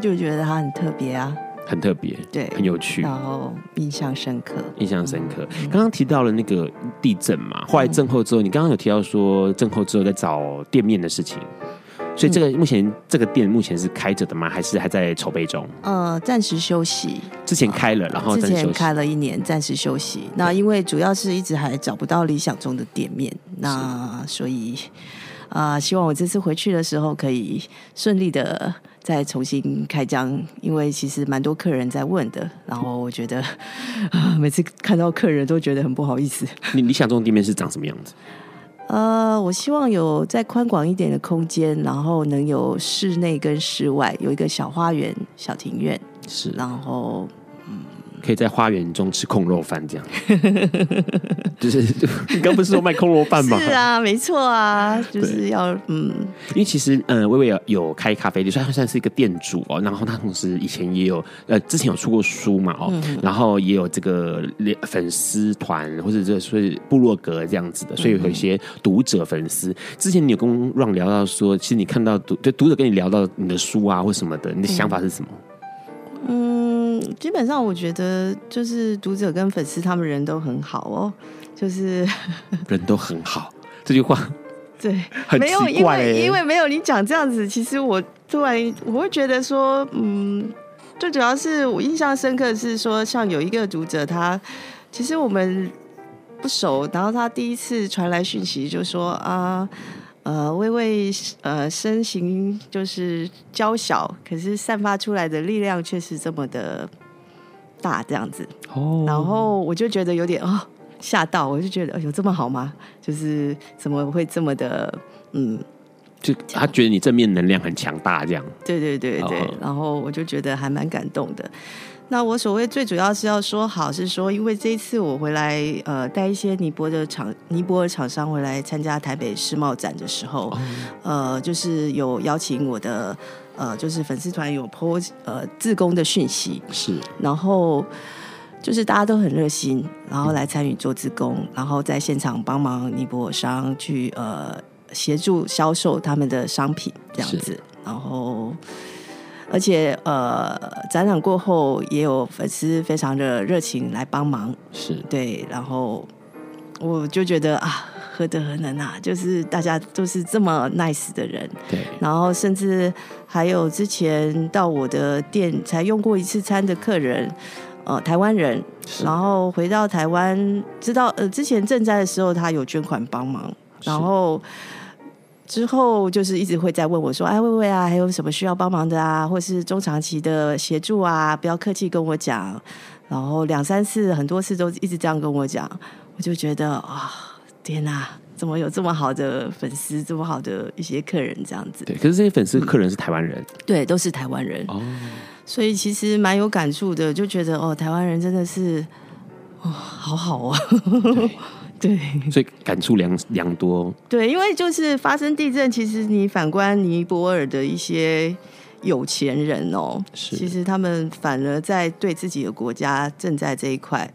就觉得它很特别啊，很特别，对，很有趣，然后印象深刻，印象深刻。嗯、刚刚提到了那个地震嘛，后来震后之后，嗯、你刚刚有提到说震后之后在找店面的事情，所以这个目前、嗯、这个店目前是开着的吗？还是还在筹备中？呃，暂时休息。之前开了，然后之前开了一年，暂时休息。那因为主要是一直还找不到理想中的店面，那所以。啊、呃，希望我这次回去的时候可以顺利的再重新开张，因为其实蛮多客人在问的。然后我觉得，啊，*laughs* 每次看到客人都觉得很不好意思。你理想中的店面是长什么样子？呃，我希望有再宽广一点的空间，然后能有室内跟室外，有一个小花园、小庭院，是，然后。可以在花园中吃空肉饭，这样，*laughs* 就是你刚不是说卖空肉饭吗？是啊，没错啊，就是要嗯，因为其实嗯，薇薇有有开咖啡店，所以他算是一个店主哦。然后他同时以前也有呃，之前有出过书嘛哦，嗯、然后也有这个粉丝团或者这所以部落格这样子的，所以有一些读者粉丝。之前你有跟 Ron 聊到说，其实你看到读就读者跟你聊到你的书啊或什么的，你的想法是什么？嗯。基本上我觉得就是读者跟粉丝他们人都很好哦，就是 *laughs* 人都很好这句话，*laughs* 对，很奇怪，因为因为没有你讲这样子，其实我突然我会觉得说，嗯，最主要是我印象深刻的是说，像有一个读者他其实我们不熟，然后他第一次传来讯息就说啊。呃，微微呃，身形就是娇小，可是散发出来的力量却是这么的大，这样子。哦。然后我就觉得有点哦吓到，我就觉得有、哎、这么好吗？就是怎么会这么的嗯？就他觉得你正面能量很强大，这样。对对对对。哦、然后我就觉得还蛮感动的。那我所谓最主要是要说好，是说因为这一次我回来，呃，带一些尼泊的厂、尼泊尔厂商回来参加台北世贸展的时候，呃，就是有邀请我的，呃，就是粉丝团有 po 呃自工的讯息，是，然后就是大家都很热心，然后来参与做自工，然后在现场帮忙尼泊尔商去呃协助销售他们的商品这样子，然后。而且呃，展览过后也有粉丝非常的热情来帮忙，是。对，然后我就觉得啊，何德何能啊，就是大家都是这么 nice 的人，对，然后甚至还有之前到我的店才用过一次餐的客人，呃，台湾人，然后回到台湾，知道呃之前赈灾的时候他有捐款帮忙，然后。之后就是一直会在问我说：“哎，薇薇啊，还有什么需要帮忙的啊？或是中长期的协助啊？不要客气跟我讲。”然后两三次、很多次都一直这样跟我讲，我就觉得啊、哦，天哪，怎么有这么好的粉丝，这么好的一些客人这样子？对，可是这些粉丝客人是台湾人，嗯、对，都是台湾人。哦，所以其实蛮有感触的，就觉得哦，台湾人真的是哦，好好啊。*laughs* 对，所以感触良良多。对，因为就是发生地震，其实你反观尼泊尔的一些有钱人哦，是。其实他们反而在对自己的国家正在这一块，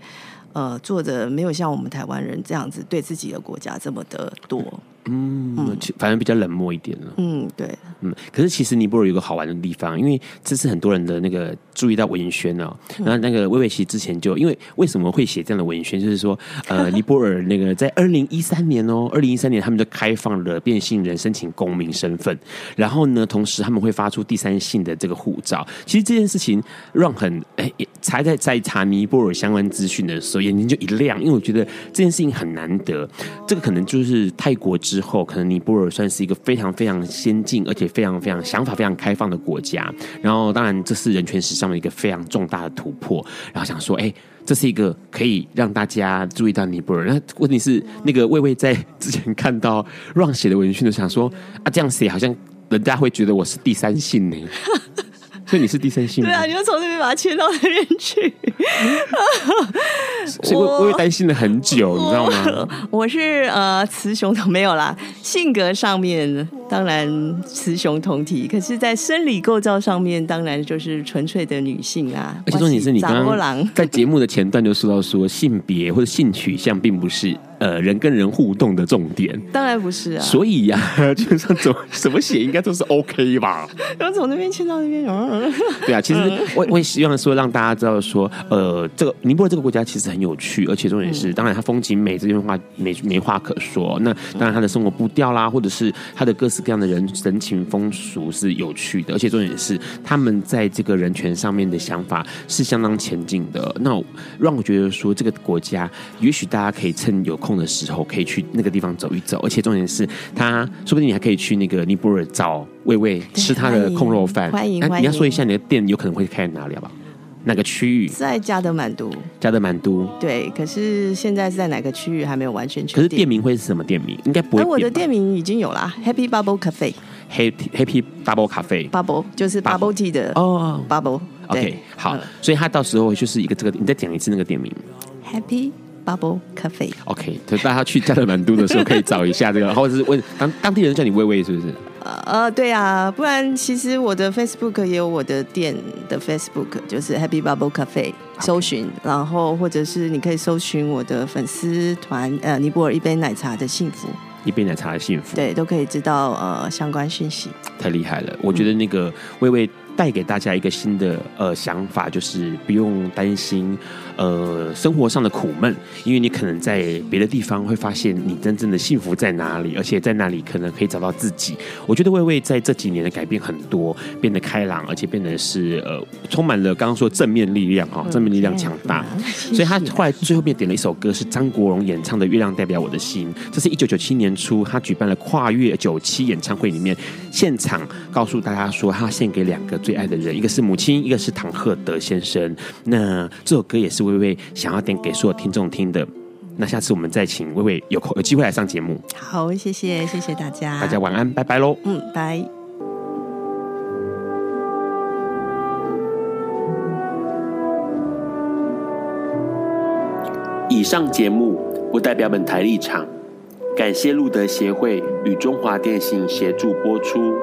呃，做的没有像我们台湾人这样子对自己的国家这么的多。嗯，反正比较冷漠一点了。嗯，对。嗯，可是其实尼泊尔有个好玩的地方，因为这是很多人的那个注意到文宣哦。然后那个薇薇其实之前就因为为什么会写这样的文宣，就是说呃，*laughs* 尼泊尔那个在二零一三年哦，二零一三年他们就开放了变性人申请公民身份，然后呢，同时他们会发出第三性的这个护照。其实这件事情让很哎，才在在查尼泊尔相关资讯的时候，眼睛就一亮，因为我觉得这件事情很难得。这个可能就是泰国之。之后，可能尼泊尔算是一个非常非常先进，而且非常非常想法非常开放的国家。然后，当然这是人权史上的一个非常重大的突破。然后想说，哎，这是一个可以让大家注意到尼泊尔。那问题是，那个魏魏在之前看到让写的文讯，就想说，啊，这样写好像人家会觉得我是第三性呢。所以你是第三性别？对啊，你就从那边把它迁到那边去。*laughs* 所以我我也担心了很久，你知道吗？*laughs* 我是呃雌雄同没有啦，性格上面当然雌雄同体，可是，在生理构造上面，当然就是纯粹的女性啊。而且说你是你刚刚 *laughs* 在节目的前段就说到说性别或者性取向并不是。呃，人跟人互动的重点，当然不是啊。所以呀、啊，基本上怎么怎么写，应该都是 OK 吧？*laughs* 然后从那边迁到那边，*laughs* 对啊。其实我我也希望说，让大家知道说，呃，这个尼泊尔这个国家其实很有趣，而且重点是，当然它风景美，这句话没没话可说。那当然它的生活步调啦，或者是它的各式各样的人人情风俗是有趣的，而且重点是他们在这个人权上面的想法是相当前进的。那让我觉得说，这个国家也许大家可以趁有空。空的时候可以去那个地方走一走，而且重点是，他说不定你还可以去那个尼泊尔找薇薇吃他的控肉饭。欢迎，欢迎、啊。你要说一下你的店有可能会开在哪里好不好？哪个区域？在加德满都。加德满都。对，可是现在是在哪个区域还没有完全确定。可是店名会是什么店名？应该不会。我的店名已经有了，Happy Bubble Cafe。Happy Happy Bubble Cafe。Bubble 就是 Bubble Tea 的哦，Bubble。OK，好，所以他到时候就是一个这个，你再讲一次那个店名。Happy。Bubble Cafe。OK，所以大家去加德满都的时候可以找一下这个，*laughs* 或者是问当当地人叫你微微是不是？呃对啊，不然其实我的 Facebook 也有我的店的 Facebook，就是 Happy Bubble Cafe，搜寻，然后或者是你可以搜寻我的粉丝团，呃，尼泊尔一杯奶茶的幸福，一杯奶茶的幸福，对，都可以知道呃相关讯息。太厉害了，我觉得那个微微带给大家一个新的呃想法，就是不用担心。呃，生活上的苦闷，因为你可能在别的地方会发现你真正的幸福在哪里，而且在那里可能可以找到自己。我觉得薇薇在这几年的改变很多，变得开朗，而且变得是呃，充满了刚刚说正面力量哈，正面力量强大。所以他后来最后面点了一首歌，是张国荣演唱的《月亮代表我的心》，这是一九九七年初他举办了跨越九七演唱会里面现场告诉大家说，他献给两个最爱的人，一个是母亲，一个是唐鹤德先生。那这首歌也是。薇薇想要点给所有听众听的，那下次我们再请薇薇有空有机会来上节目。好，谢谢谢谢大家，大家晚安，拜拜喽。嗯，拜。以上节目不代表本台立场，感谢路德协会与中华电信协助播出。